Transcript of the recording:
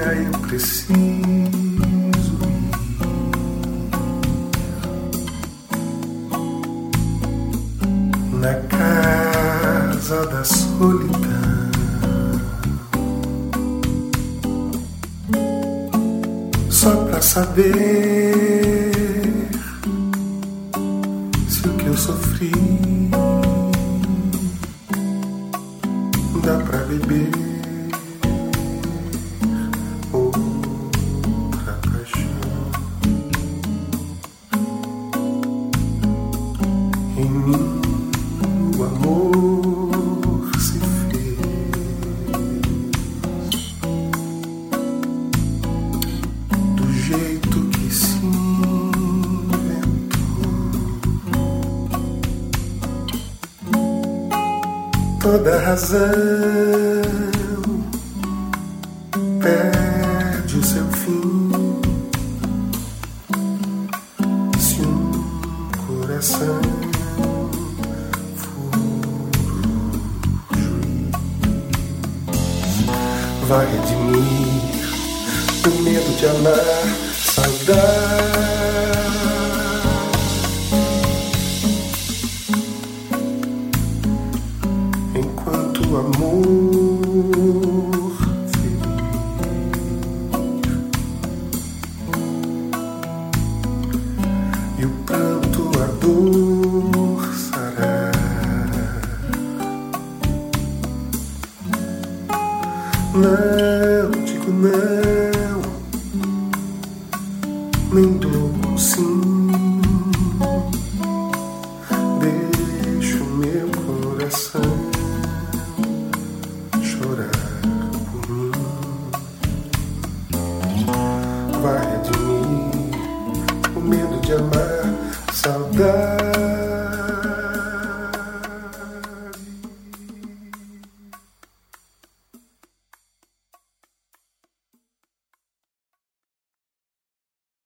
ir na casa da solidão. Só pra saber se o que eu sofri dá pra beber. O amor se fez do jeito que se inventou. Toda razão vai redimir o medo de amar, saudade. Enquanto o amor Não digo não, nem dou um sim. Deixo meu coração chorar por mim. Vai redimir o medo de amar, saudade.